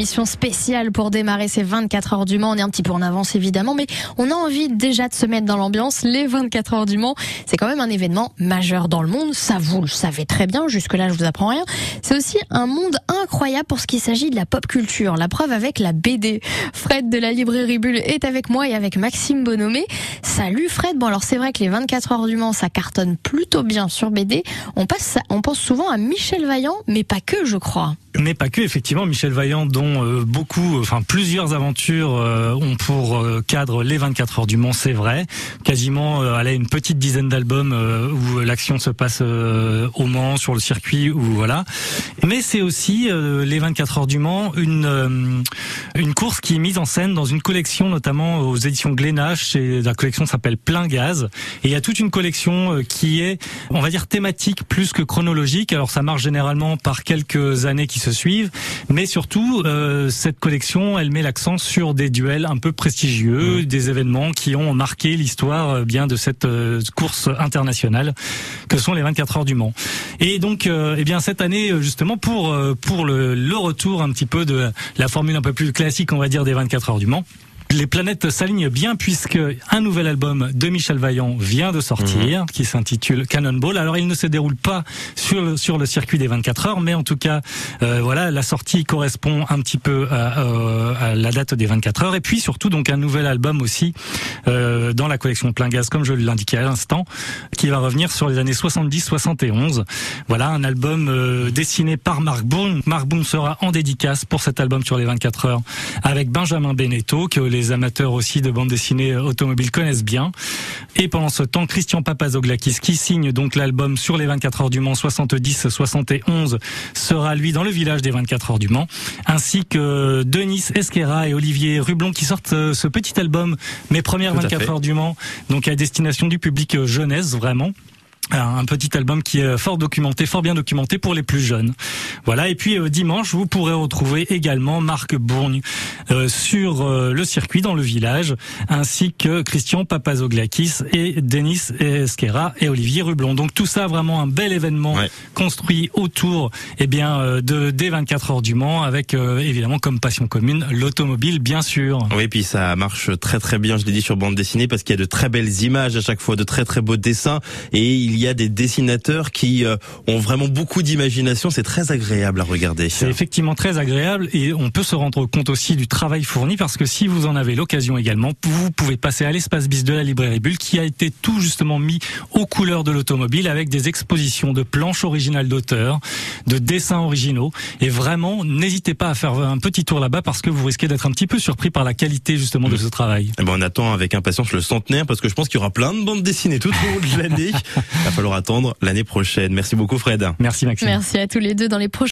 Mission spéciale pour démarrer ces 24 heures du Mans. On est un petit peu en avance évidemment, mais on a envie déjà de se mettre dans l'ambiance. Les 24 heures du Mans, c'est quand même un événement majeur dans le monde. Ça, vous le savez très bien. Jusque-là, je vous apprends rien. C'est aussi un monde incroyable pour ce qui s'agit de la pop culture. La preuve avec la BD. Fred de la librairie Bulle est avec moi et avec Maxime Bonomé. Salut Fred. Bon alors c'est vrai que les 24 heures du Mans, ça cartonne plutôt bien sur BD. On passe, on pense souvent à Michel Vaillant, mais pas que, je crois. Mais pas que, effectivement, Michel Vaillant, dont euh, beaucoup, enfin plusieurs aventures euh, ont pour euh, cadre les 24 heures du Mans, c'est vrai. Quasiment, elle a une petite dizaine d'albums où l'action se passe au Mans, sur le circuit, ou voilà. Mais c'est aussi les 24 heures du Mans, une une course qui est mise en scène dans une collection, notamment aux éditions Glénach. Et la collection s'appelle Plein Gaz. Et il y a toute une collection qui est, on va dire, thématique plus que chronologique. Alors ça marche généralement par quelques années qui se suivent. Mais surtout, euh, cette collection, elle met l'accent sur des duels un peu prestigieux, mmh. des événements qui ont marqué l'histoire euh, bien de cette euh, course internationale que sont les 24 heures du Mans. Et donc, eh bien cette année, justement, pour pour le, le retour un petit peu de la formule un peu plus classique, on va dire, des 24 heures du Mans. Les planètes s'alignent bien puisque un nouvel album de Michel Vaillant vient de sortir, mhm. qui s'intitule Cannonball. Alors il ne se déroule pas sur le, sur le circuit des 24 heures, mais en tout cas, euh, voilà, la sortie correspond un petit peu à, euh, à, la date des 24 heures. Et puis surtout donc un nouvel album aussi euh, dans la collection Plein Gaz, comme je l'indiquais à l'instant, qui va revenir sur les années 70-71. Voilà, un album euh, dessiné par Marc Bourne. Marc Bourne sera en dédicace pour cet album sur les 24 heures avec Benjamin Beneteau, que les les amateurs aussi de bande dessinée automobile connaissent bien. Et pendant ce temps, Christian Papazoglakis, qui signe donc l'album sur les 24 heures du Mans 70-71, sera lui dans le village des 24 heures du Mans, ainsi que Denis Esquera et Olivier Rublon qui sortent euh, ce petit album, Mes premières 24 heures du Mans, donc à destination du public euh, jeunesse vraiment un petit album qui est fort documenté, fort bien documenté pour les plus jeunes. Voilà. Et puis euh, dimanche, vous pourrez retrouver également Marc Bourgne euh, sur euh, le circuit dans le village, ainsi que Christian Papazoglakis et Denis Esquera et Olivier Rublon. Donc tout ça vraiment un bel événement construit autour, eh bien, de des 24 heures du Mans, avec évidemment comme passion commune l'automobile, bien sûr. Oui, puis ça marche très très bien. Je l'ai dit sur bande dessinée parce qu'il y a de très belles images à chaque fois, de très très beaux dessins et il il y a des dessinateurs qui euh, ont vraiment beaucoup d'imagination. C'est très agréable à regarder. C'est effectivement très agréable et on peut se rendre compte aussi du travail fourni parce que si vous en avez l'occasion également, vous pouvez passer à l'espace bis de la librairie Bulle qui a été tout justement mis aux couleurs de l'automobile avec des expositions de planches originales d'auteurs, de dessins originaux et vraiment n'hésitez pas à faire un petit tour là-bas parce que vous risquez d'être un petit peu surpris par la qualité justement de ce travail. Eh ben on attend avec impatience le centenaire parce que je pense qu'il y aura plein de bandes dessinées tout au long de l'année. va falloir attendre l'année prochaine. Merci beaucoup Fred. Merci Maxime. Merci à tous les deux dans les prochains